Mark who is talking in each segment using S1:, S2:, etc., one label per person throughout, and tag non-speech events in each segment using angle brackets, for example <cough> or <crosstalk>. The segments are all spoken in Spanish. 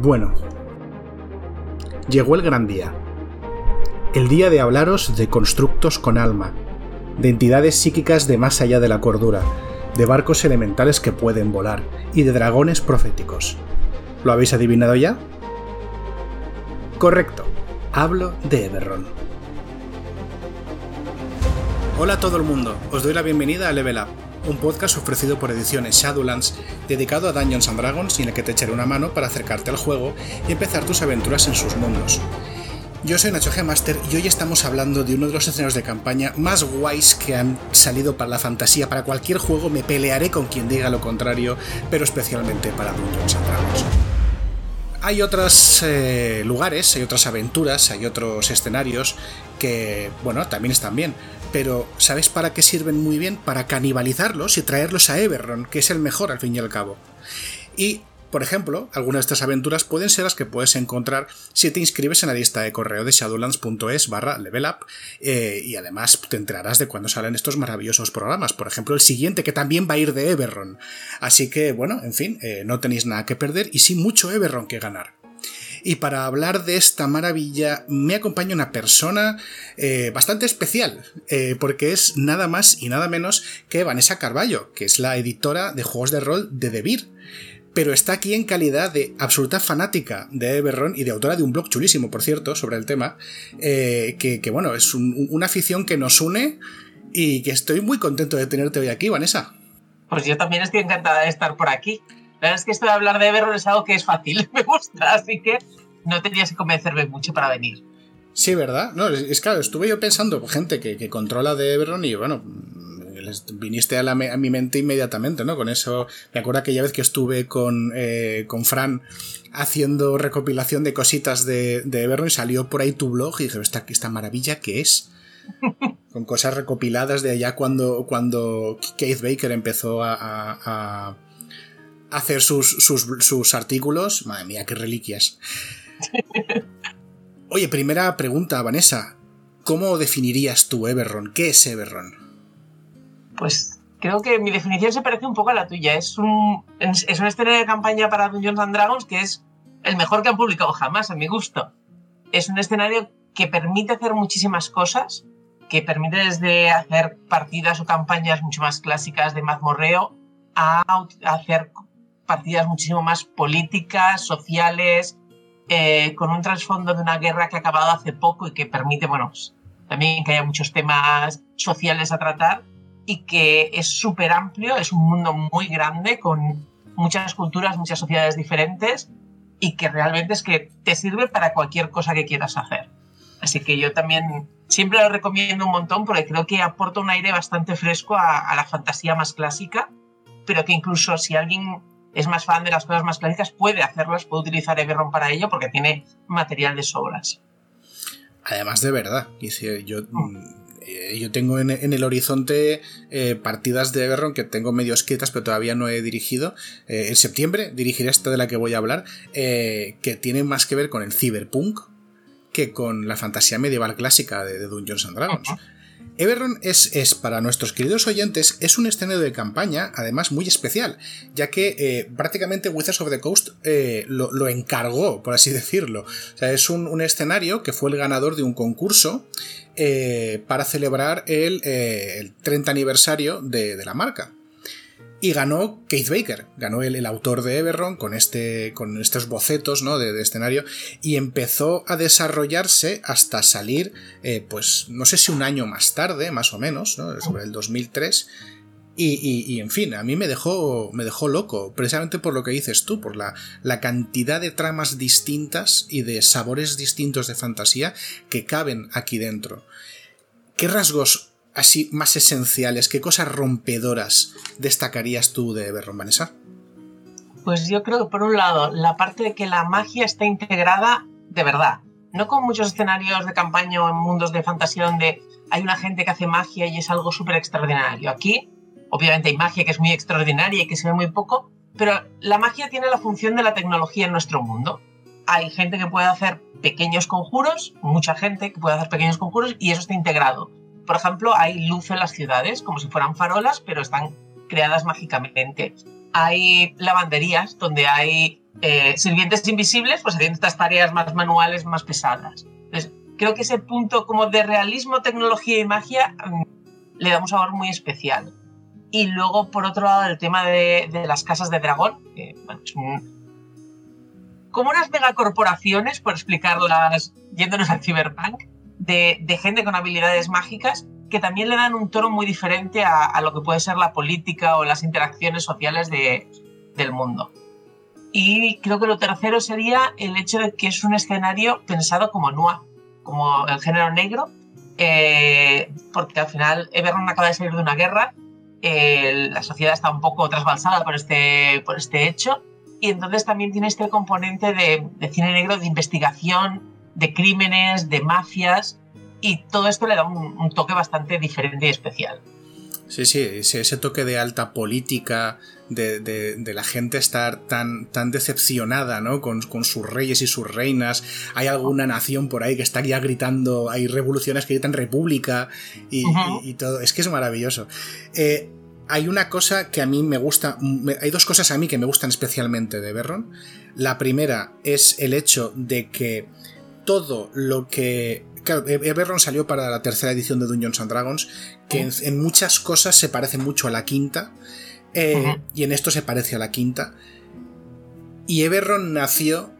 S1: Bueno, llegó el gran día. El día de hablaros de constructos con alma, de entidades psíquicas de más allá de la cordura, de barcos elementales que pueden volar y de dragones proféticos. ¿Lo habéis adivinado ya? Correcto, hablo de Eberron. Hola a todo el mundo, os doy la bienvenida a Level Up, un podcast ofrecido por Ediciones Shadowlands dedicado a Dungeons and Dragons y en el que te echaré una mano para acercarte al juego y empezar tus aventuras en sus mundos. Yo soy Nacho G. Master y hoy estamos hablando de uno de los escenarios de campaña más guays que han salido para la fantasía. Para cualquier juego me pelearé con quien diga lo contrario, pero especialmente para Dungeons and Dragons. Hay otros eh, lugares, hay otras aventuras, hay otros escenarios que, bueno, también están bien, pero ¿sabes para qué sirven muy bien? Para canibalizarlos y traerlos a Eberron, que es el mejor al fin y al cabo. Y, por ejemplo, algunas de estas aventuras pueden ser las que puedes encontrar si te inscribes en la lista de correo de shadowlands.es barra levelup eh, y además te enterarás de cuando salen estos maravillosos programas. Por ejemplo, el siguiente que también va a ir de Eberron. Así que, bueno, en fin, eh, no tenéis nada que perder y sí mucho Eberron que ganar. Y para hablar de esta maravilla me acompaña una persona eh, bastante especial, porque es nada más y nada menos que Vanessa Carballo, que es la editora de juegos de rol de Debir. Pero está aquí en calidad de absoluta fanática de Eberron y de autora de un blog chulísimo, por cierto, sobre el tema, eh, que, bueno, es una afición que nos une y que estoy muy contento de tenerte hoy aquí, Vanessa.
S2: Pues yo también estoy encantada de estar por aquí. La verdad es que esto de hablar de Everron es algo que es fácil, <laughs> me gusta, así que no tendrías que convencerme mucho para venir.
S1: Sí, ¿verdad? No, es, claro, estuve yo pensando, gente que, controla de Everon y bueno, viniste a, mi mente inmediatamente, ¿no? Con eso, me acuerdo aquella vez que estuve con, eh, con Fran haciendo recopilación de cositas de, de Everon y salió por ahí tu blog y dije, esta, esta maravilla que es. <laughs> con cosas recopiladas de allá cuando, cuando Keith Baker empezó a hacer sus, artículos. Madre mía, qué reliquias. <laughs> Oye, primera pregunta, Vanessa. ¿Cómo definirías tú Everron? ¿Qué es Everron?
S2: Pues creo que mi definición se parece un poco a la tuya. Es un, es un escenario de campaña para Dungeons and Dragons que es el mejor que han publicado jamás, a mi gusto. Es un escenario que permite hacer muchísimas cosas, que permite desde hacer partidas o campañas mucho más clásicas de mazmorreo a hacer partidas muchísimo más políticas, sociales, eh, con un trasfondo de una guerra que ha acabado hace poco y que permite, bueno, pues, también que haya muchos temas sociales a tratar y que es súper amplio, es un mundo muy grande con muchas culturas, muchas sociedades diferentes y que realmente es que te sirve para cualquier cosa que quieras hacer. Así que yo también siempre lo recomiendo un montón porque creo que aporta un aire bastante fresco a, a la fantasía más clásica, pero que incluso si alguien es más fan de las cosas más clásicas, puede hacerlas, puede utilizar Everron para ello porque tiene material de sobras.
S1: Además de verdad, yo, mm, eh, yo tengo en, el horizonte eh, partidas de Everron que tengo medio escritas pero todavía no he dirigido. Eh, en septiembre dirigiré esta de la que voy a hablar, que tiene más que ver con el cyberpunk que con la fantasía medieval clásica de, Dungeons and Dragons. Everron es, es, para nuestros queridos oyentes, es un escenario de campaña, además muy especial, ya que eh, prácticamente Wizards of the Coast eh, lo, encargó, por así <laughs> decirlo. O sea, es un, escenario que fue el ganador de un concurso eh, para celebrar el, 30 aniversario de la marca. Y ganó Keith Baker, ganó el, el autor de Everron con, este, con estos bocetos ¿no? de, escenario y empezó a desarrollarse hasta salir, eh, pues no sé si un año más tarde, más o menos, ¿no? sobre el 2003. Y, y, en fin, a mí me dejó, me dejó loco, precisamente por lo que dices tú, por la, la cantidad de tramas distintas y de sabores distintos de fantasía que caben aquí dentro. ¿Qué rasgos así más esenciales? ¿Qué cosas rompedoras destacarías tú de Everron, Vanessa?
S2: Pues yo creo que por un lado, la parte de que la magia está integrada de verdad. No con muchos escenarios de campaña o en mundos de fantasía donde hay una gente que hace magia y es algo súper extraordinario. Aquí, obviamente, hay magia que es muy extraordinaria y que se ve muy poco, pero la magia tiene la función de la tecnología en nuestro mundo. Hay gente que puede hacer pequeños conjuros, mucha gente que puede hacer pequeños conjuros y eso está integrado. Por ejemplo, hay luz en las ciudades, como si fueran farolas, pero están creadas mágicamente. Hay lavanderías donde hay eh, sirvientes invisibles, pues haciendo estas tareas más manuales, más pesadas. Entonces, creo que ese punto como de realismo, tecnología y magia mm, le da un sabor muy especial. Y luego, por otro lado, el tema de, las casas de dragón, que bueno, es como unas megacorporaciones, por explicarlas yéndonos al cyberpunk, de, gente con habilidades mágicas que también le dan un tono muy diferente a, lo que puede ser la política o las interacciones sociales de, del mundo. Y creo que lo tercero sería el hecho de que es un escenario pensado como noir, como el género negro, eh, porque al final Everron acaba de salir de una guerra, la sociedad está un poco trasbalsada por este, por este hecho, y entonces también tiene este componente de, cine negro, de investigación, de crímenes, de mafias, y todo esto le da un toque bastante diferente y especial.
S1: Sí, sí, ese, toque de alta política, de, la gente estar tan, tan decepcionada, ¿no? Con, sus reyes y sus reinas. Hay alguna nación por ahí que está ya gritando, hay revoluciones que gritan república y, todo. Es que es maravilloso. Eh, hay una cosa que a mí me gusta, hay dos cosas a mí que me gustan especialmente de Berron. La primera es el hecho de que todo lo que Claro, Everron salió para la tercera edición de Dungeons and Dragons, que en, muchas cosas se parece mucho a la quinta, eh, y en esto se parece a la quinta. Y Everron nació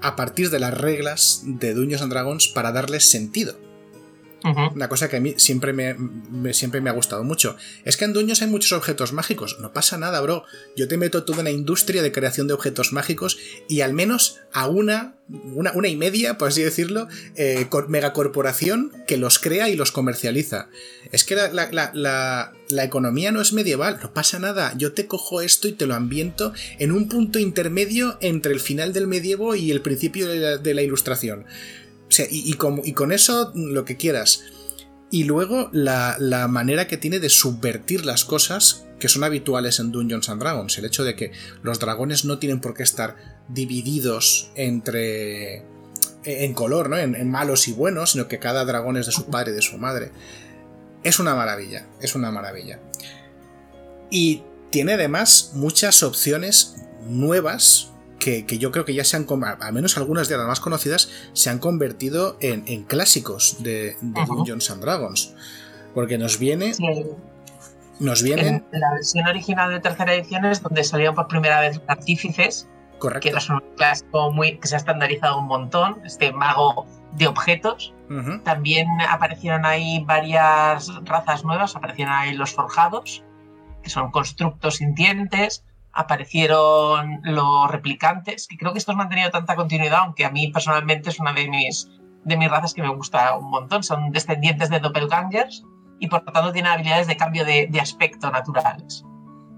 S1: a partir de las reglas de Dungeons and Dragons para darles sentido. Una cosa que a mí siempre me, siempre me ha gustado mucho. Es que en Dueños hay muchos objetos mágicos. No pasa nada, bro. Yo te meto toda una industria de creación de objetos mágicos y al menos a una, una, y media, por así decirlo, eh, megacorporación que los crea y los comercializa. Es que la, economía no es medieval, no pasa nada. Yo te cojo esto y te lo ambiento en un punto intermedio entre el final del medievo y el principio de la ilustración y, con, eso lo que quieras. Y luego la, manera que tiene de subvertir las cosas que son habituales en Dungeons and Dragons. El hecho de que los dragones no tienen por qué estar divididos entre. en color, ¿no? En, malos y buenos, sino que cada dragón es de su padre y de su madre. Es una maravilla, es una maravilla. Y tiene además muchas opciones nuevas que, yo creo que ya se han, al menos algunas de las más conocidas, se han convertido en, clásicos de, Dungeons and Dragons. Porque nos viene. Nos vienen.
S2: En la versión original de tercera edición es donde salieron por primera vez los artífices.
S1: Correcto.
S2: Que es un clásico muy, que se ha estandarizado un montón. Este mago de objetos. También aparecieron ahí varias razas nuevas. Aparecieron ahí los forjados, que son constructos sintientes aparecieron los replicantes, que creo que estos han mantenido tanta continuidad, aunque a mí personalmente es una de mis, de mis razas que me gusta un montón. Son descendientes de doppelgangers y por lo tanto tienen habilidades de cambio de, aspecto naturales.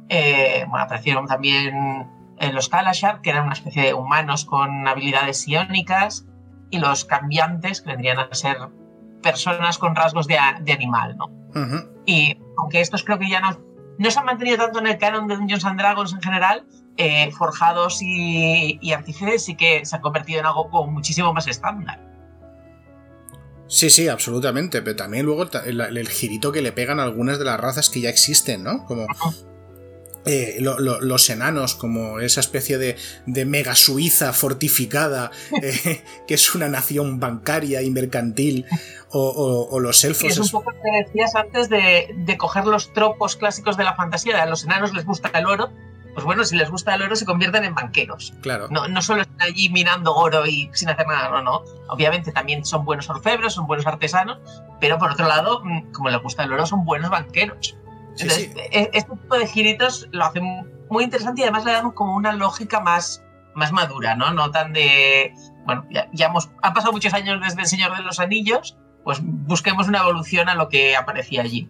S2: Eh, bueno, aparecieron también eh, los Kalashar, que eran una especie de humanos con habilidades iónicas, y los cambiantes, que vendrían a ser personas con rasgos de, animal, ¿no? Y aunque estos creo que ya no no se han mantenido tanto en el canon de Dungeons and Dragons en general, eh, forjados y, y artífices sí que se han convertido en algo como muchísimo más estándar.
S1: Sí, sí, absolutamente, pero también luego el, girito que le pegan a algunas de las razas que ya existen, ¿no? Como eh, los enanos, como esa especie de, mega Suiza fortificada, <laughs> eh, que es una nación bancaria y mercantil, o, los elfos.
S2: es un poco lo que decías antes de, coger los tropos clásicos de la fantasía. A los enanos les gusta el oro. Pues bueno, si les gusta el oro, se convierten en banqueros.
S1: Claro.
S2: No, no solo están allí minando oro y sin hacer nada, no, no. Obviamente también son buenos orfebres, son buenos artesanos, pero por otro lado, mm, como les gusta el oro, son buenos banqueros. Entonces, e, este tipo de giritos lo hacen muy interesante y además le dan como una lógica más, más madura, ¿no? No tan de. Bueno, ya, hemos, han pasado muchos años desde El Señor de los Anillos, pues busquemos una evolución a lo que aparecía allí.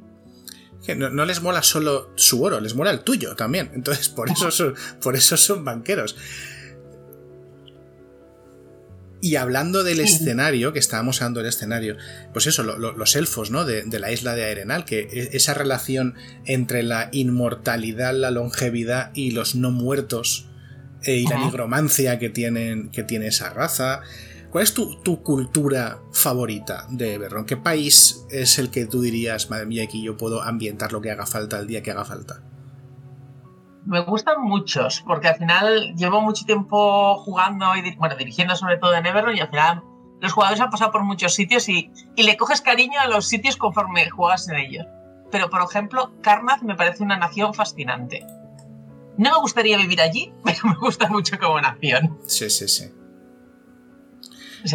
S1: no, no, les mola solo su oro, les mola el tuyo también. Entonces, por eso son, por eso son banqueros. Y hablando del escenario, que estábamos hablando del escenario, pues eso, los elfos, ¿no? De, la isla de Arenal, que e, esa relación entre la inmortalidad, la longevidad y los no muertos eh, y la nigromancia que, tienen, que tiene esa raza. ¿Cuál es tu, cultura favorita de Eberron? ¿Qué país es el que tú dirías, madre mía, aquí yo puedo ambientar lo que haga falta el día que haga falta?
S2: Me gustan muchos, porque al final llevo mucho tiempo jugando y bueno, dirigiendo sobre todo en Everton y al final los jugadores han pasado por muchos sitios y, y le coges cariño a los sitios conforme juegas en ellos. Pero por ejemplo, Karnaz me parece una nación fascinante. No me gustaría vivir allí, <laughs> pero me gusta mucho como nación.
S1: Sí, sí, sí.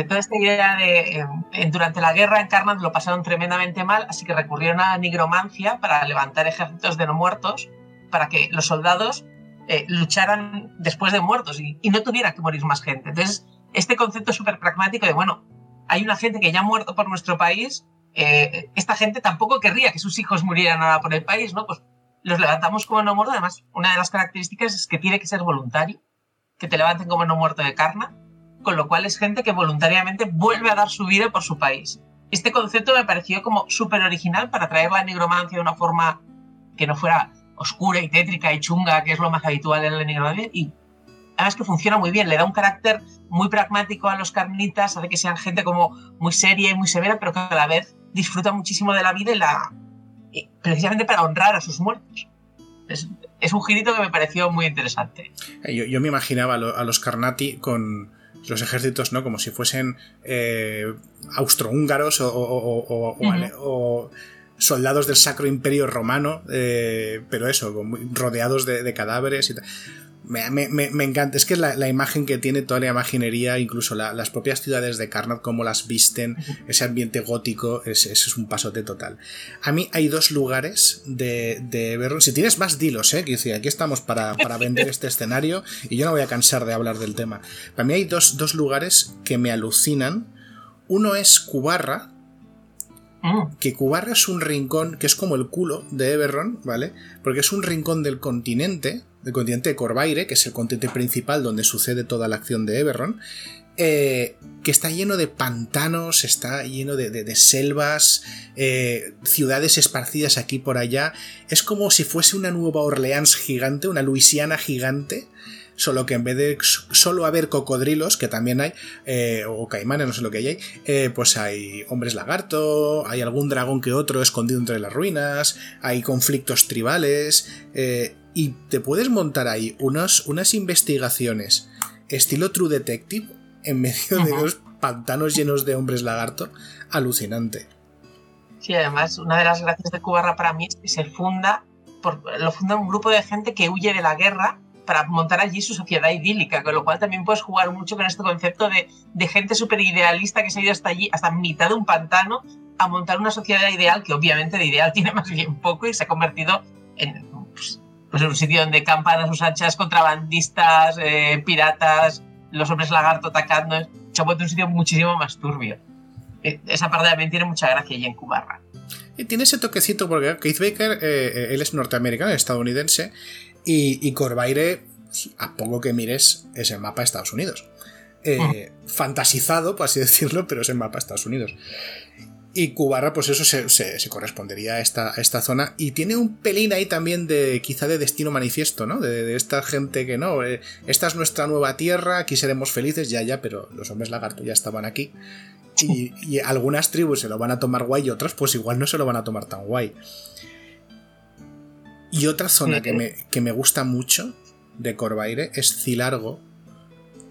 S2: toda esta idea de eh, durante la guerra en Karnaz lo pasaron tremendamente mal, así que recurrieron a la nigromancia para levantar ejércitos de no muertos, para que los soldados eh, lucharan después de muertos y, no tuviera que morir más gente. Entonces, este concepto súper pragmático de, bueno, hay una gente que ya ha muerto por nuestro país, eh, esta gente tampoco querría que sus hijos murieran ahora por el país, ¿no? Pues los levantamos como no muerto. Además, una de las características es que tiene que ser voluntario, que te levanten como no muerto de carne, con lo cual es gente que voluntariamente vuelve a dar su vida por su país. Este concepto me pareció como súper original para traer la nigromancia de una forma que no fuera oscura y tétrica y chunga, que es lo más habitual en la nigromancia, y además que funciona muy bien, le da un carácter muy pragmático a los carnitas, hace que sean gente como muy seria y muy severa, pero que a la vez disfruta muchísimo de la vida y la, precisamente para honrar a sus muertos. Es, es, un girito que me pareció muy interesante.
S1: Eh, yo, yo me imaginaba a los Carnati con los ejércitos, ¿no? Como si fuesen eh, austrohúngaros o, o, o, uh -huh. Soldados del Sacro Imperio Romano, eh, pero eso, rodeados de, de cadáveres y tal. Me, me, me, encanta, es que la, la, imagen que tiene toda la imaginería, incluso la, las propias ciudades de Karnat, como las visten, ese ambiente gótico, es, es, un pasote total. A mí hay dos lugares de, de Everron, si tienes más dilos, eh, que aquí estamos para, para vender este escenario y yo no voy a cansar de hablar del tema. Para mí hay dos, dos lugares que me alucinan. Uno es Cubarra, que Cubarra es un rincón que es como el culo de Everron, ¿vale? Porque es un rincón del continente, del continente de Corvaire, que es el continente principal donde sucede toda la acción de Everron, eh, que está lleno de pantanos, está lleno de selvas, eh, ciudades esparcidas aquí por allá. Es como si fuese una Nueva Orleans gigante, una Luisiana gigante solo que en vez de solo haber cocodrilos, que también hay, eh, o caimanes, no sé lo que hay, eh, pues hay hombres lagarto, hay algún dragón que otro escondido entre las ruinas, hay conflictos tribales, eh, y te puedes montar ahí unos, unas investigaciones estilo True Detective en medio de los pantanos llenos de hombres lagarto, alucinante.
S2: Sí, además, una de las gracias de Cubarra para mí es que se funda, por, lo funda un grupo de gente que huye de la guerra para montar allí su sociedad idílica, con lo cual también puedes jugar mucho con este concepto de, de gente súper idealista que se ha ido hasta allí, hasta mitad de un pantano, a montar una sociedad ideal que obviamente de ideal <laughs> tiene más bien poco y se ha convertido en, pues, pues un sitio donde campan a sus hachas contrabandistas, eh, piratas, los hombres lagarto atacando, se ha vuelto un sitio muchísimo más turbio. Eh, esa parte también tiene mucha gracia allí en Cubarra.
S1: Y tiene ese toquecito porque Keith Baker, eh, él es norteamericano, estadounidense, y, y Corvaire, a poco que mires, es el mapa de Estados Unidos. Eh, -huh. Fantasizado, por así <laughs> decirlo, pero es el mapa de Estados Unidos. Y Cubarra, pues eso se, se, se correspondería a esta, a esta, zona. Y tiene un pelín ahí también de quizá de destino manifiesto, ¿no? De, de esta gente que no, eh, esta es nuestra nueva tierra, aquí seremos felices, ya, ya, pero los hombres lagarto ya estaban aquí. Y, y, algunas tribus se lo van a tomar guay y otras pues igual no se lo van a tomar tan guay. Y otra zona que me, que me gusta mucho de Corvaire es Cilargo,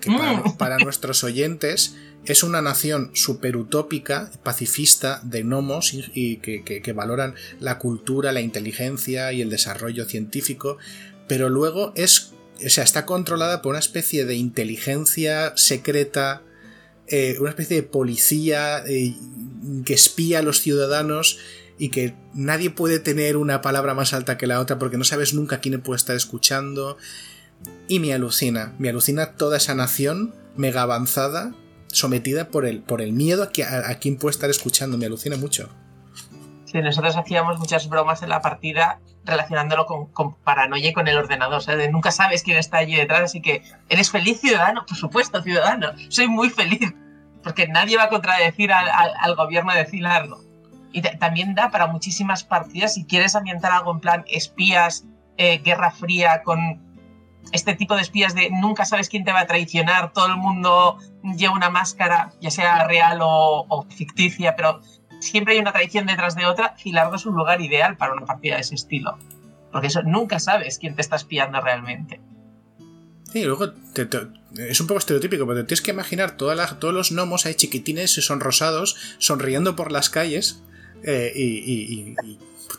S1: que para,
S2: Mm.
S1: para nuestros oyentes es una nación super utópica, pacifista, de gnomos y, y que, que, que, valoran la cultura, la inteligencia y el desarrollo científico, pero luego es, o sea, está controlada por una especie de inteligencia secreta, eh, una especie de policía eh, que espía a los ciudadanos y que nadie puede tener una palabra más alta que la otra porque no sabes nunca quién puede estar escuchando. Y me alucina, me alucina toda esa nación mega avanzada sometida por el, por el miedo a, que, quién puede estar escuchando, me alucina mucho.
S2: Sí, nosotros hacíamos muchas bromas en la partida relacionándolo con, con paranoia y con el ordenador, nunca sabes quién está allí detrás, así que ¿eres feliz ciudadano? Por supuesto, ciudadano, soy muy feliz, porque nadie va a contradecir al, gobierno de Cilardo. Y también da para muchísimas partidas si quieres ambientar algo en plan espías, eh, guerra fría, con este tipo de espías de nunca sabes quién te va a traicionar, todo el mundo lleva una máscara, ya sea real o, ficticia, pero siempre hay una traición detrás de otra. Cilardo es un lugar ideal para una partida de ese estilo. Porque eso nunca sabes quién te está espiando realmente.
S1: Sí, luego es un poco estereotípico, pero te tienes que imaginar todos los gnomos ahí chiquitines son rosados, sonriendo por las calles eh, y,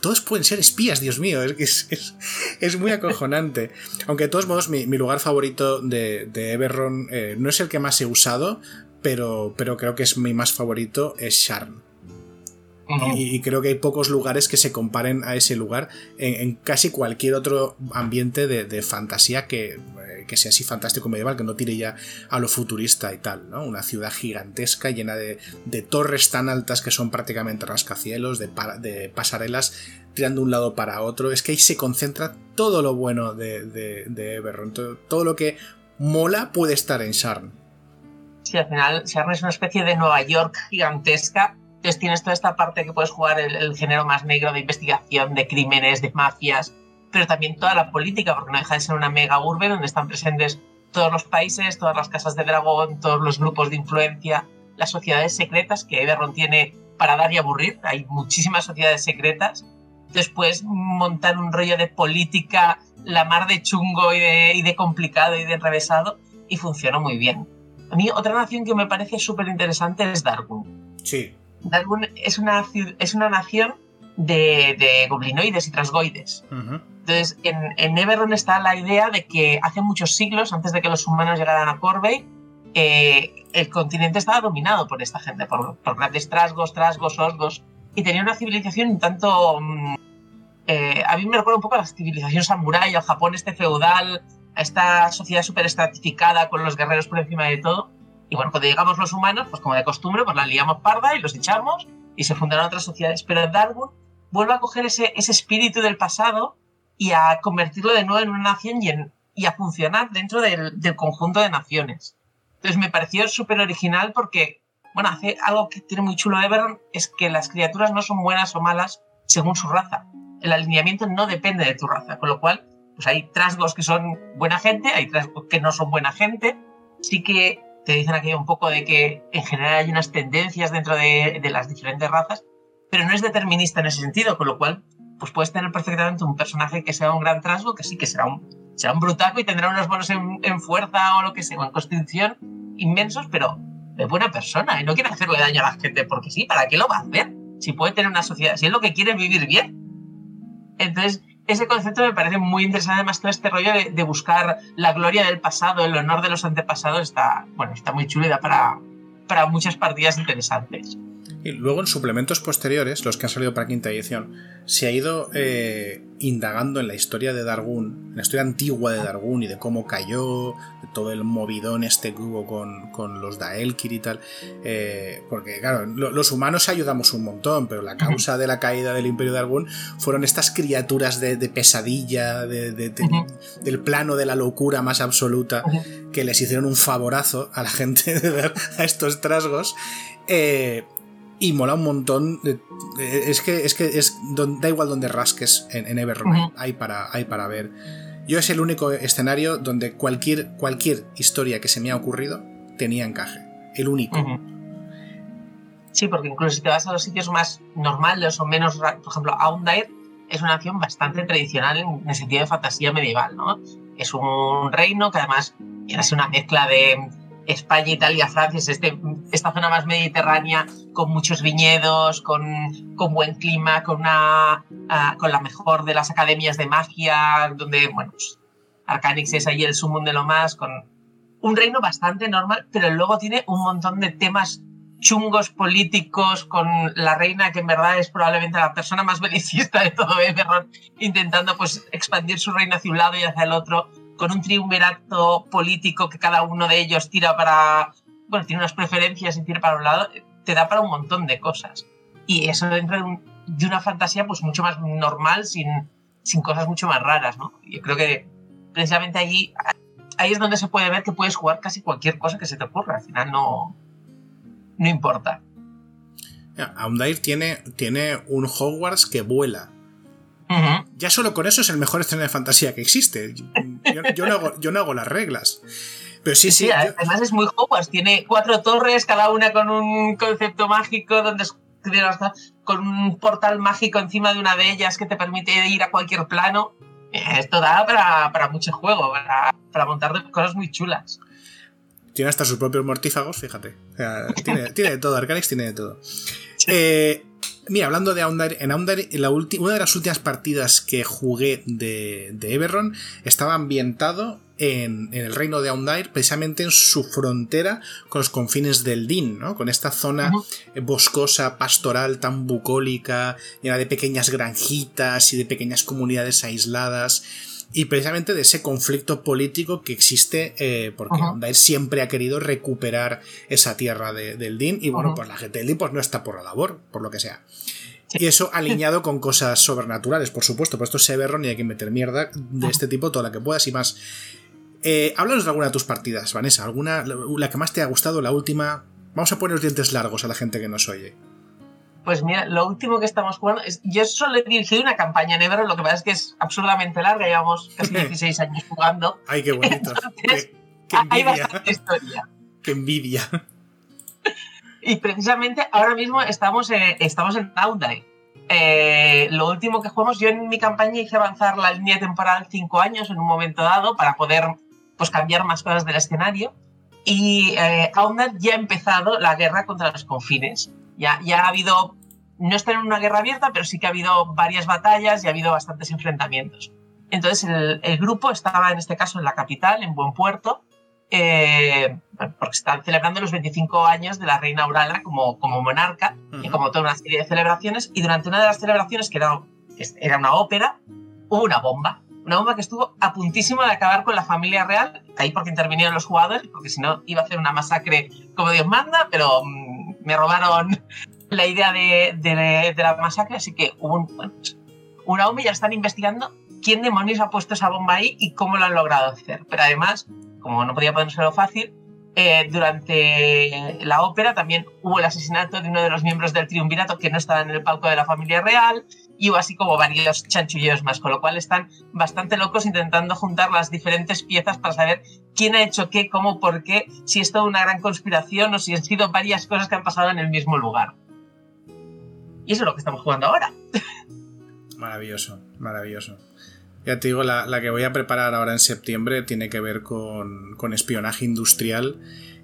S1: todos pueden ser espías, Dios mío, es, es, es muy acojonante. Aunque de todos modos mi, lugar favorito de, de Eberron eh, no es el que más he usado, pero, pero creo que es mi más favorito, es Sharn y, creo que hay pocos lugares que se comparen a ese lugar en, casi cualquier otro ambiente de, fantasía que, eh, que, sea así fantástico medieval, que no tire ya a lo futurista y tal, ¿no? Una ciudad gigantesca llena de, torres tan altas que son prácticamente rascacielos, de, de, pasarelas tirando de un lado para otro. Es que ahí se concentra todo lo bueno de, de. Todo, todo, lo que mola puede estar en Sharn.
S2: Sí, al final Sharn es una especie de Nueva York gigantesca entonces tienes toda esta parte que puedes jugar el, género más negro de investigación, de crímenes, de mafias, pero también toda la política, porque no deja de ser una mega urbe donde están presentes todos los países, todas las casas de dragón, todos los grupos de influencia, las sociedades secretas que Eberron tiene para dar y aburrir. Hay muchísimas sociedades secretas. Después montar un rollo de política, la mar de chungo y de, y de complicado y de enrevesado, y funciona muy bien. A mí otra nación que me parece súper interesante es Darkun.
S1: Sí.
S2: Darwin es una, es una nación de, goblinoides y trasgoides. Entonces, en, en Eberron está la idea de que hace muchos siglos, antes de que los humanos llegaran a Corvey, eh, el continente estaba dominado por esta gente, por, grandes trasgos, trasgos, osgos, y tenía una civilización un tanto... Mm, eh, a mí me recuerda un poco a la civilización samurái, al Japón este feudal, a esta sociedad súper estratificada con los guerreros por encima de todo. Y bueno, cuando llegamos los humanos, pues como de costumbre, pues la liamos parda y los echamos y se fundaron otras sociedades. Pero Darwin vuelve a coger ese, ese espíritu del pasado y a convertirlo de nuevo en una nación y, en, y a funcionar dentro del, del, conjunto de naciones. Entonces me pareció súper original porque, bueno, hace algo que tiene muy chulo Everon, es que las criaturas no son buenas o malas según su raza. El alineamiento no depende de tu raza, con lo cual, pues hay trasgos que son buena gente, hay trasgos que no son buena gente. Sí que te dicen aquí un poco de que en general hay unas tendencias dentro de, las diferentes razas, pero no es determinista en ese sentido, con lo cual pues puedes tener perfectamente un personaje que sea un gran trasgo, que sí que será un, será un brutaco y tendrá unos bonos en, fuerza o lo que sea, o en constitución inmensos, pero de buena persona y no quiere hacerle daño a la gente porque sí, ¿para qué lo va a hacer? Si puede tener una sociedad, si es lo que quiere vivir bien. Entonces, ese concepto me parece muy interesante, además todo este rollo de, buscar la gloria del pasado, el honor de los antepasados, está, bueno, está muy chulo para, para muchas partidas interesantes.
S1: Y luego en suplementos posteriores, los que han salido para quinta edición, se ha ido eh, indagando en la historia de Dargun, en la historia antigua de Dargun y de cómo cayó, de todo el movidón este que hubo con, los Daelkir y tal. Eh, porque, claro, los humanos ayudamos un montón, pero la causa de la caída del Imperio de Dargun fueron estas criaturas de, pesadilla, del plano de la locura más absoluta, que les hicieron un favorazo a la gente <laughs> de dar a estos trasgos. Eh, y mola un montón. Es que, es que es, da igual donde rasques en, en hay, para, hay para ver. Yo es el único escenario donde cualquier, cualquier historia que se me ha ocurrido tenía encaje. El único.
S2: Sí, porque incluso si te vas a los sitios más normales o menos, por ejemplo, Aundair es una nación bastante tradicional en el sentido de fantasía medieval, ¿no? Es un reino que además es una mezcla de España, Italia, Francia, es este, esta zona más mediterránea con muchos viñedos, con, con buen clima, con, una, ah, con la mejor de las academias de magia, donde, bueno, pues, Arcanix es ahí el sumum de lo más, con un reino bastante normal, pero luego tiene un montón de temas chungos políticos con la reina que en verdad es probablemente la persona más belicista de todo Eberron, intentando pues expandir su reino hacia un lado y hacia el otro con un triunvirato político que cada uno de ellos tira para, bueno, tiene unas preferencias y tira para un lado, te da para un montón de cosas. Y eso dentro de, una fantasía pues mucho más normal, sin, sin cosas mucho más raras, ¿no? Yo creo que precisamente allí, ahí es donde se puede ver que puedes jugar casi cualquier cosa que se te ocurra. Al final no, no importa.
S1: Aundair tiene, tiene un Hogwarts que vuela. Ya solo con eso es el mejor escenario de fantasía que existe. Yo, no, hago, las reglas. Pero sí, sí.
S2: Además es muy Hogwarts. Tiene cuatro torres, cada una con un concepto mágico, donde con un portal mágico encima de una de ellas que te permite ir a cualquier plano. Esto da para, para mucho juego, para, para montar cosas muy chulas.
S1: Tiene hasta sus propios mortífagos, fíjate. tiene, <laughs> tiene, de todo, Arcanix tiene de todo. Eh, Mira, hablando de Aundair, en Aundair, la una de las últimas partidas que jugué de, de Eberron estaba ambientado en, el reino de Aundair, precisamente en su frontera con los confines del Din, ¿no? Con esta zona boscosa, pastoral, tan bucólica, llena de pequeñas granjitas y de pequeñas comunidades aisladas y precisamente de ese conflicto político que existe eh, porque Aundair siempre ha querido recuperar esa tierra del Din y bueno, pues la gente del Din pues no está por la labor, por lo que sea. Y eso alineado <laughs> con cosas sobrenaturales, por supuesto, por esto es Severron y hay que meter mierda de este tipo toda la que puedas y más. Eh, háblanos de alguna de tus partidas, Vanessa, alguna, la que más te ha gustado, la última. Vamos a poner los dientes largos a la gente que nos oye.
S2: Pues mira, lo último que estamos jugando es. Yo solo he dirigido una campaña en lo que pasa es que es absurdamente larga, llevamos casi <laughs> 16 años jugando.
S1: ¡Ay, qué bonito! qué,
S2: envidia. Hay bastante historia.
S1: ¡Qué envidia!
S2: Y precisamente ahora mismo estamos, eh, estamos en Downday. Eh, lo último que jugamos, yo en mi campaña hice avanzar la línea temporal 5 años en un momento dado para poder pues, cambiar más cosas del escenario. Y eh, ya ha empezado la guerra contra los confines. Ya, ya ha habido, no está en una guerra abierta, pero sí que ha habido varias batallas y ha habido bastantes enfrentamientos. Entonces el, grupo estaba en este caso en la capital, en Buen Puerto, eh, porque están celebrando los 25 años de la reina Aurala como, como monarca y como toda una serie de celebraciones. Y durante una de las celebraciones, que era, era una ópera, hubo una bomba. Una bomba que estuvo a puntísimo de acabar con la familia real, ahí porque intervinieron los jugadores, porque si no iba a hacer una masacre como Dios manda, pero mm, me robaron <laughs> la idea de, la masacre, así que hubo un, pues, una ya están investigando quién demonios ha puesto esa bomba ahí y cómo lo han logrado hacer. Pero además, como no podía ponérselo fácil, eh, durante la ópera también hubo el asesinato de uno de los miembros del triunvirato que no estaba en el palco de la familia real y hubo así como varios chanchulleos más, con lo cual están bastante locos intentando juntar las diferentes piezas para saber quién ha hecho qué, cómo, por qué, si es toda una gran conspiración o si han sido varias cosas que han pasado en el mismo lugar. Y eso es lo que estamos jugando ahora.
S1: Maravilloso, maravilloso. Ya te digo, la, que voy a preparar ahora en septiembre tiene que ver con, espionaje industrial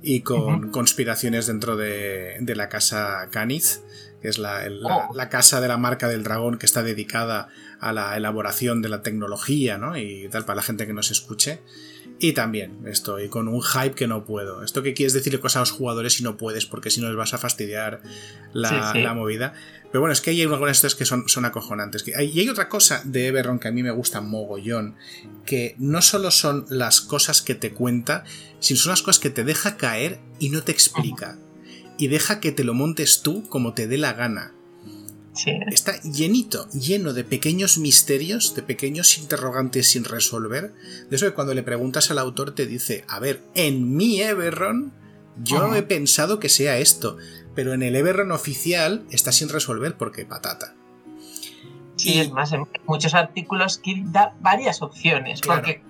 S1: y con conspiraciones dentro de, la casa Caniz, que es la, oh. la, casa de la marca del dragón que está dedicada a la elaboración de la tecnología, ¿no? Y tal, para la gente que nos escuche. Y también estoy con un hype que no puedo. Esto que quieres decirle cosas a los jugadores y no puedes, porque si no les vas a fastidiar la, movida. Pero bueno, es que hay algunas cosas que son, son acojonantes. Y hay otra cosa de Eberron que a mí me gusta mogollón, que no solo son las cosas que te cuenta, sino son las cosas que te deja caer y no te explica. Y deja que te lo montes tú como te dé la gana. Está llenito, lleno de pequeños misterios, de pequeños interrogantes sin resolver. De eso que cuando le preguntas al autor te dice, a ver, en mi Everron yo he pensado que sea esto, pero en el Everron oficial está sin resolver porque patata.
S2: Sí, es más, en muchos artículos que da varias opciones, porque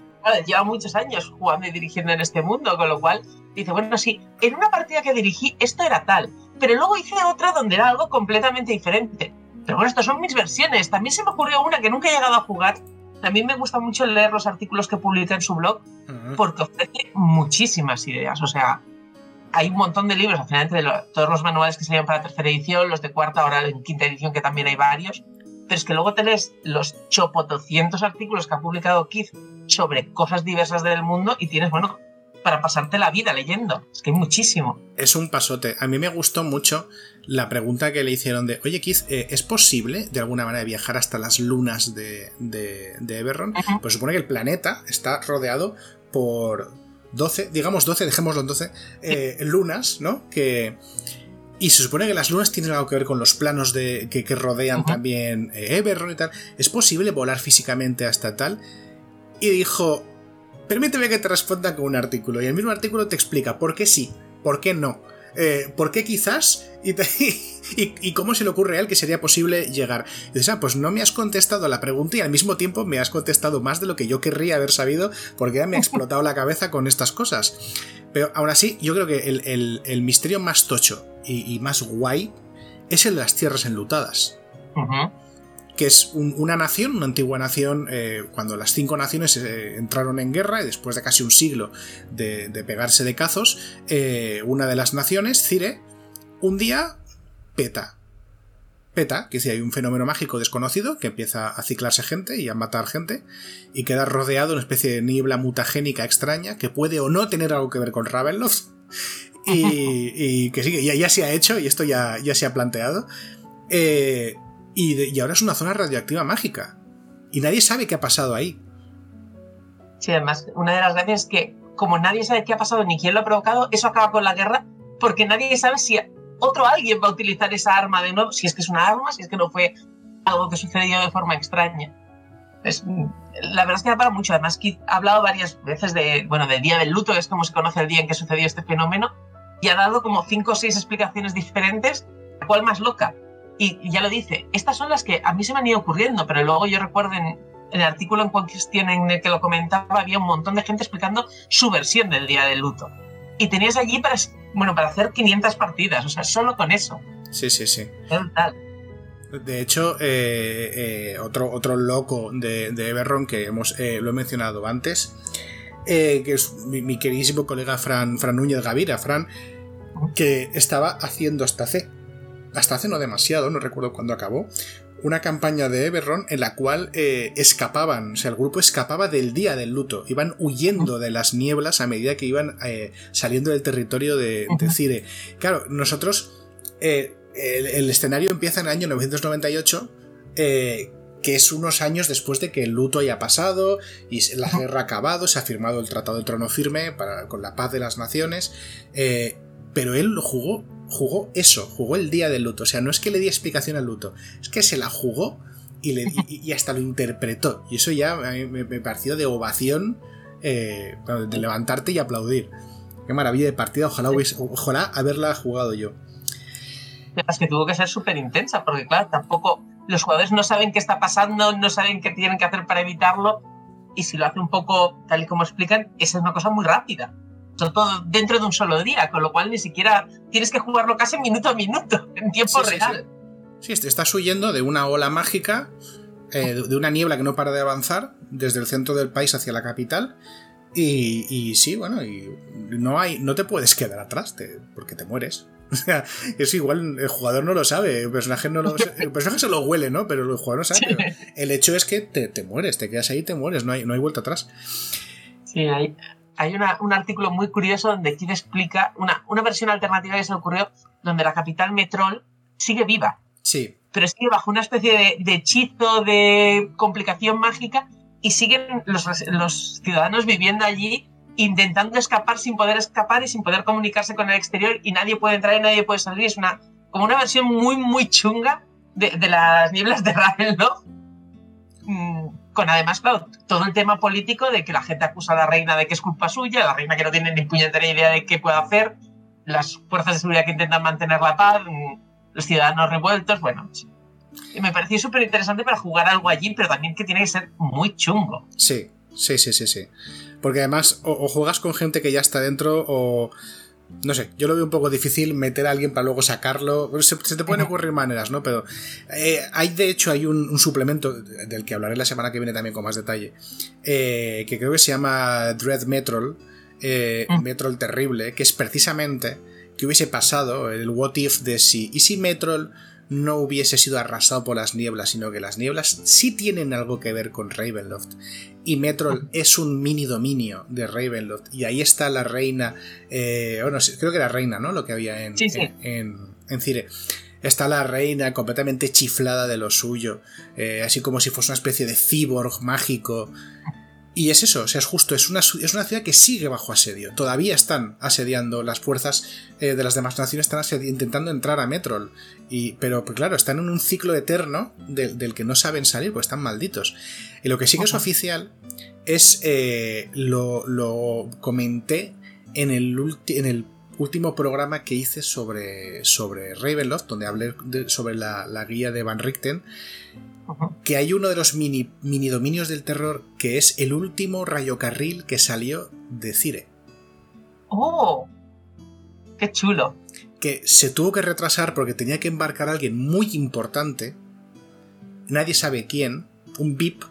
S2: lleva muchos años jugando y dirigiendo en este mundo, con lo cual dice, bueno, sí, en una partida que dirigí esto era tal, pero luego hice otra donde era algo completamente diferente. Pero bueno, estas son mis versiones. También se me ocurrió una que nunca he llegado a jugar. También me gusta mucho leer los artículos que publica en su blog porque ofrece muchísimas ideas. O sea, hay un montón de libros, al final, entre todos los manuales que salían para tercera edición, los de cuarta, ahora en quinta edición, que también hay varios. Pero es que luego te lees los chopotocientos artículos que ha publicado Keith sobre cosas diversas del mundo y tienes, bueno, para pasarte la vida leyendo. Es que hay muchísimo.
S1: Es un pasote. A mí me gustó mucho la pregunta que le hicieron de, oye Keith, eh, ¿es posible de alguna manera viajar hasta las lunas de, de, de Eberron? Pues supone que el planeta está rodeado por 12, digamos 12, dejémoslo en 12, eh, lunas, ¿no? Que... Y se supone que las lunas tienen algo que ver con los planos de, que, rodean también eh, Eberron y tal. ¿Es posible volar físicamente hasta tal? Y dijo, Permíteme que te responda con un artículo y el mismo artículo te explica por qué sí, por qué no, eh, por qué quizás y, <laughs> cómo se le ocurre a él que sería posible llegar. Y dices, ah, pues no me has contestado a la pregunta y al mismo tiempo me has contestado más de lo que yo querría haber sabido porque ya me ha <laughs> explotado la cabeza con estas cosas. Pero aún así, yo creo que el, misterio más tocho y, más guay es el de las tierras enlutadas. Que es una nación, una antigua nación, eh, cuando las cinco naciones eh, entraron en guerra y después de casi un siglo de, pegarse de cazos, eh, una de las naciones, Cire, un día peta. Peta, que si hay un fenómeno mágico desconocido que empieza a ciclarse gente y a matar gente y queda rodeado de una especie de niebla mutagénica extraña que puede o no tener algo que ver con Ravenloft y, <laughs> que sí, ya, ya, se ha hecho y esto ya, ya se ha planteado. Eh, y, ahora es una zona radioactiva mágica. Y nadie sabe qué ha pasado ahí.
S2: Sí, además, una de las gracias es que, como nadie sabe qué ha pasado ni quién lo ha provocado, eso acaba con la guerra, porque nadie sabe si otro alguien va a utilizar esa arma de nuevo, si es que es una arma, si es que no fue algo que sucedió de forma extraña. La verdad es que da para mucho. Además, que ha hablado varias veces de, bueno, del día del luto, es como se conoce el día en que sucedió este fenómeno, y ha dado como cinco o seis explicaciones diferentes, cuál más loca. Y, ya lo dice, estas son las que a mí se me han ido ocurriendo, pero luego yo recuerdo en, el artículo en cuestión en el que lo comentaba, había un montón de gente explicando su versión del día del luto. Y tenías allí para, bueno, para hacer 500 partidas, o sea, solo con eso.
S1: Sí, sí, sí. De hecho, eh, eh, otro, otro loco de, de Everron que hemos, eh, lo he mencionado antes, que es mi, queridísimo colega Fran, Fran Núñez Gavira, Fran, que estaba haciendo hasta hace, hasta hace no demasiado, no recuerdo cuándo acabó, una campaña de Everron en la cual escapaban, o sea, el grupo escapaba del día del luto, iban huyendo de las nieblas a medida que iban saliendo del territorio de, de Cire. Claro, nosotros el, escenario empieza en el año 998, eh, que es unos años después de que el luto haya pasado y la guerra ha acabado, se ha firmado el Tratado de Trono Firme para, con la paz de las naciones, eh, pero él jugó, jugó eso, jugó el día del luto, o sea, no es que le di explicación al luto, es que se la jugó y, le, y, hasta lo interpretó, y eso ya me, pareció de ovación, eh, de levantarte y aplaudir. Qué maravilla de partida, ojalá, ojalá haberla jugado yo
S2: es que tuvo que ser súper intensa, porque claro, tampoco los jugadores no saben qué está pasando, no saben qué tienen que hacer para evitarlo, y si lo hace un poco tal y como explican, esa es una cosa muy rápida. Sobre todo dentro de un solo día, con lo cual ni siquiera tienes que jugarlo casi minuto a minuto, <laughs> en tiempo real.
S1: Sí, sí. estás huyendo de una ola mágica, eh, de una niebla que no para de avanzar desde el centro del país hacia la capital. Y, y sí, bueno, y no hay, no te puedes quedar atrás, porque te mueres. <laughs> O sea, es igual, el jugador no lo sabe, el personaje, no lo, el personaje se lo huele, ¿no? Pero el jugador no sabe. El hecho es que te, mueres, te quedas ahí y te mueres, no hay, no hay vuelta atrás.
S2: Sí, hay, hay un artículo muy curioso donde Kid explica una, una versión alternativa que se le ocurrió donde la capital Metrol sigue viva.
S1: Sí.
S2: Pero sigue bajo una especie de, de hechizo, de complicación mágica y siguen los, los ciudadanos viviendo allí intentando escapar sin poder escapar y sin poder comunicarse con el exterior y nadie puede entrar y nadie puede salir. Es una, como una versión muy, muy chunga de, las nieblas de Ravenloft. Mm, con además, claro, todo el tema político de que la gente acusa a la reina de que es culpa suya, la reina que no tiene ni puñetera idea de qué puede hacer, las fuerzas de seguridad que intentan mantener la paz, mm, los ciudadanos revueltos, bueno. Y me pareció súper interesante para jugar algo allí, pero también que tiene que ser muy chungo.
S1: Sí, sí, sí, sí, sí. Porque además, o, juegas con gente que ya está dentro, o. No sé, yo lo veo un poco difícil meter a alguien para luego sacarlo. Se, te pueden ocurrir maneras, ¿no? Pero eh, hay, de hecho, hay un, suplemento del que hablaré la semana que viene también con más detalle, eh, que creo que se llama Dread Metrol, eh, mm. Metrol Terrible, que es precisamente que hubiese pasado el what if de si, y si Metrol no hubiese sido arrasado por las nieblas, sino que las nieblas sí tienen algo que ver con Ravenloft. Y Metrol es un mini dominio de Ravenloft. Y ahí está la reina. Eh, bueno, creo que era reina, ¿no? Lo que había en, en, Cire. Está la reina completamente chiflada de lo suyo. Eh, así como si fuese una especie de cyborg mágico. Y es eso, o sea, es justo, es una, es una ciudad que sigue bajo asedio. Todavía están asediando, las fuerzas eh, de las demás naciones están intentando entrar a Metrol. Y, pero pues, claro, están en un ciclo eterno del que no saben salir, pues están malditos. Y lo que sí que es oficial es, eh, lo, lo, comenté en el, en el último programa que hice sobre, sobre Ravenloft, donde hablé sobre la, la, guía de Van Richten, que hay uno de los mini, mini dominios del terror que es el último rayocarril que salió de Cire.
S2: ¡Oh! ¡Qué chulo!
S1: Que se tuvo que retrasar porque tenía que embarcar a alguien muy importante, nadie sabe quién, un VIP,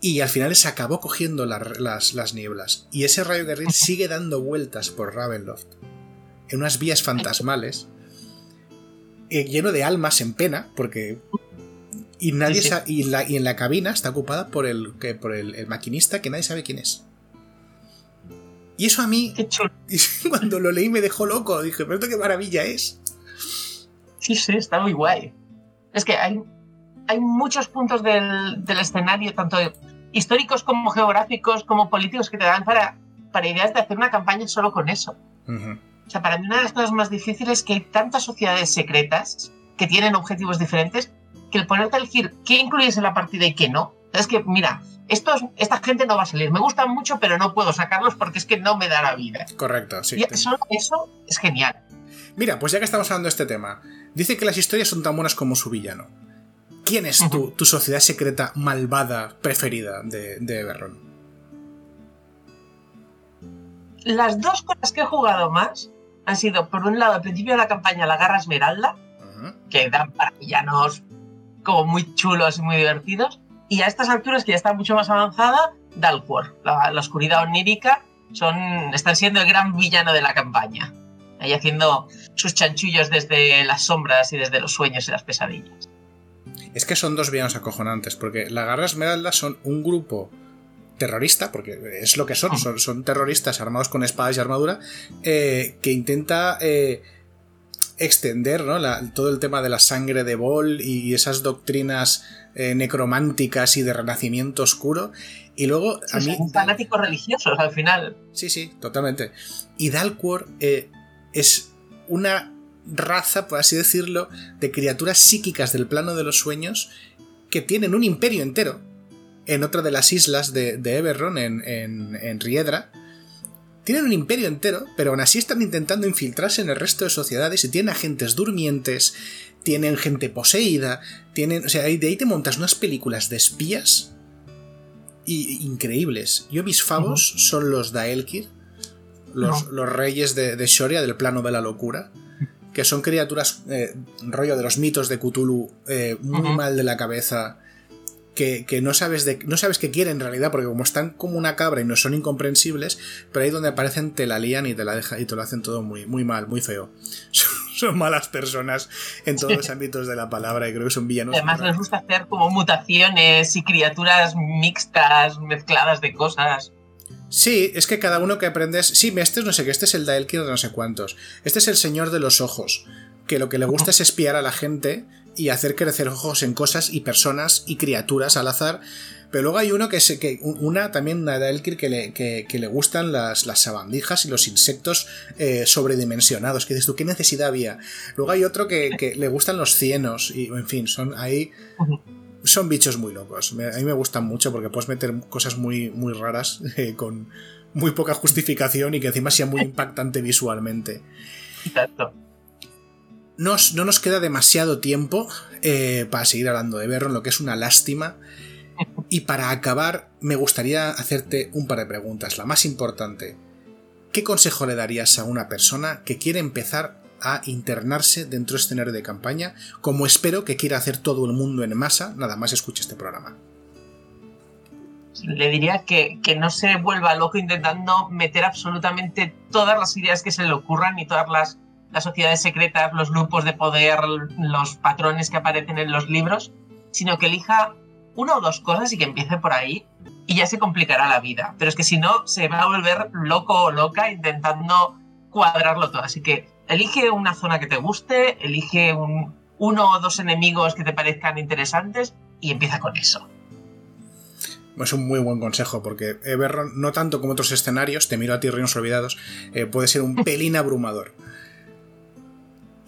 S1: y al final se acabó cogiendo las, las, nieblas. Y ese rayo guerril sigue dando vueltas por Ravenloft, en unas vías fantasmales, eh, lleno de almas en pena, porque... Y, nadie y, la, y, en la cabina está ocupada por el, por el maquinista que nadie sabe quién es. Y eso a mí, <laughs> cuando lo leí me dejó loco. Dije, pero esto qué maravilla es.
S2: Sí, sí, está muy guay. Es que hay, hay muchos puntos del, escenario, tanto históricos como geográficos, como políticos, que te dan para, para ideas de hacer una campaña solo con eso. O sea, para mí una de las cosas más difíciles es que hay tantas sociedades secretas que tienen objetivos diferentes que el ponerte a elegir qué incluyes en la partida y qué no. Es que, mira, esta gente no va a salir. Me gustan mucho, pero no puedo sacarlos porque es que no me da la vida.
S1: Correcto, sí.
S2: Y eso, es genial.
S1: Mira, pues ya que estamos hablando de este tema, dice que las historias son tan buenas como su villano. ¿Quién es tu, tu, sociedad secreta malvada preferida de, de Everron?
S2: Las dos cosas que he jugado más han sido, por un lado, al principio de la campaña, la Garra Esmeralda, que dan para villanos como muy chulos y muy divertidos. Y a estas alturas, que ya está mucho más avanzada, Dalquor, la, oscuridad onírica, son, están siendo el gran villano de la campaña. Ahí haciendo sus chanchullos desde las sombras y desde los sueños y las pesadillas.
S1: Es que son dos villanos acojonantes, porque la Garra Esmeralda son un grupo terrorista, porque es lo que son, ah. son, terroristas armados con espadas y armadura, eh, que intenta eh, extender ¿no? todo el tema de la sangre de Bol y esas doctrinas eh, necrománticas y de renacimiento oscuro. Y luego a mí.
S2: Son fanáticos religiosos al final.
S1: Sí, sí, totalmente. Y Dalquor eh, es una raza, por así decirlo, de criaturas psíquicas del plano de los sueños que tienen un imperio entero en otra de las islas de, de Eberron, en, en, en Riedra tienen un imperio entero, pero aún así están intentando infiltrarse en el resto de sociedades y tienen agentes durmientes, tienen gente poseída, tienen. O sea, de ahí te montas unas películas de espías y, increíbles. Yo mis favos son los Daelkir, los, los reyes de, Shoria, del plano de la locura, que son criaturas, eh, rollo de los mitos de Cthulhu, eh, muy mal de la cabeza que, no, sabes de, no sabes qué quieren en realidad, porque como están como una cabra y no son incomprensibles, pero ahí donde aparecen te la lían y te la deja, y te lo hacen todo muy, muy mal, muy feo. <laughs> Son, <laughs> malas personas en todos los ámbitos de la palabra y creo que son villanos.
S2: Además les gusta hacer como mutaciones y criaturas mixtas, mezcladas de cosas.
S1: Sí, es que cada uno que aprendes. Sí, este es no sé qué, este es el Daelkir de no sé cuántos. Este es el señor de los ojos. Que lo que le gusta es espiar a la gente y hacer crecer ojos en cosas y personas y criaturas al azar. Pero luego hay uno que es que una también una de Elkir que le, que, le gustan las, las, sabandijas y los insectos eh, sobredimensionados. Que dices tú, ¿qué necesidad había? Luego hay otro que, le gustan los cienos. Y en fin, son ahí. Son bichos muy locos. a mí me gustan mucho porque puedes meter cosas muy, muy raras eh, con muy poca justificación y que encima sea muy impactante visualmente.
S2: Exacto
S1: no nos queda demasiado tiempo eh, para seguir hablando de Berron, lo que es una lástima. <laughs> Y para acabar, me gustaría hacerte un par de preguntas. La más importante, ¿qué consejo le darías a una persona que quiere empezar a internarse dentro del escenario de campaña, como espero que quiera hacer todo el mundo en masa, nada más escuche este programa?
S2: Le diría que, que no se vuelva loco intentando meter absolutamente todas las ideas que se le ocurran y todas las las sociedades secretas, los grupos de poder, los patrones que aparecen en los libros, sino que elija una o dos cosas y que empiece por ahí y ya se complicará la vida. Pero es que si no, se va a volver loco o loca intentando cuadrarlo todo. Así que elige una zona que te guste, elige un, uno o dos enemigos que te parezcan interesantes y empieza con eso.
S1: Es un muy buen consejo, porque Everron, no tanto como otros escenarios, te miro a ti, Reinos Olvidados, eh, puede ser un pelín abrumador.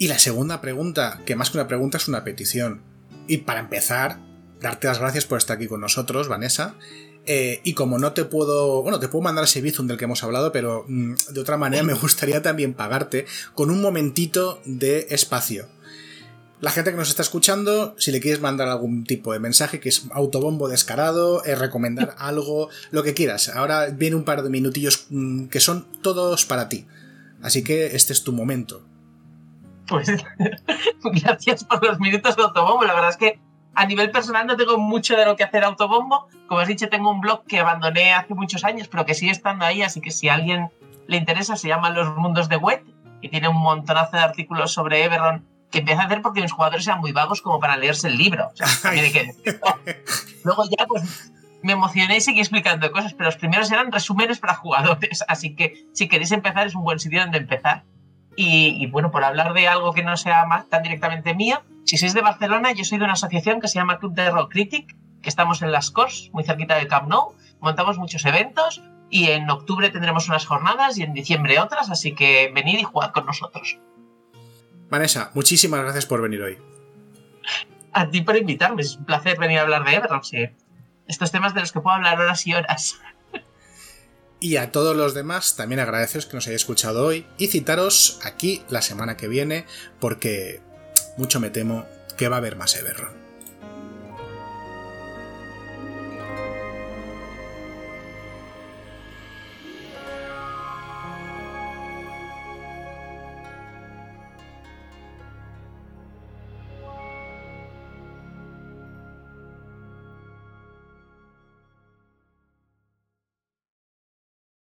S1: Y la segunda pregunta, que más que una pregunta es una petición. Y para empezar, darte las gracias por estar aquí con nosotros, Vanessa. Eh, y como no te puedo, bueno, te puedo mandar ese Bizum del que hemos hablado, pero mm, de otra manera me gustaría también pagarte con un momentito de espacio. La gente que nos está escuchando, si le quieres mandar algún tipo de mensaje que es autobombo descarado, es recomendar <laughs> algo, lo que quieras. Ahora viene un par de minutillos mm, que son todos para ti. Así que este es tu momento.
S2: Pues <laughs> gracias por los minutos de autobombo. La verdad es que a nivel personal no tengo mucho de lo que hacer autobombo. Como has dicho, tengo un blog que abandoné hace muchos años, pero que sigue estando ahí, así que si a alguien le interesa, se llama Los Mundos de Wet y tiene un montonazo de artículos sobre Eberron que empieza a hacer porque mis jugadores sean muy vagos como para leerse el libro. O sea, <laughs> tiene que... Luego ya pues me emocioné y seguí explicando cosas, pero los primeros eran resúmenes para jugadores, así que si queréis empezar es un buen sitio donde empezar. Y, bueno, por hablar de algo que no sea más, tan directamente mío, si sois de Barcelona, yo soy de una asociación que se llama Club de Rock Critic, que estamos en Las Cors, muy cerquita del Camp Nou, montamos muchos eventos y en octubre tendremos unas jornadas y en diciembre otras, así que venid y jugad con nosotros.
S1: Vanessa, muchísimas gracias por venir hoy.
S2: A ti por invitarme, es un placer venir a hablar de Everrock, sí. Estos temas de los que puedo hablar horas y horas.
S1: Y a todos los demás también agradeceros que nos hayáis escuchado hoy y citaros aquí la semana que viene porque mucho me temo que va a haber más Everron.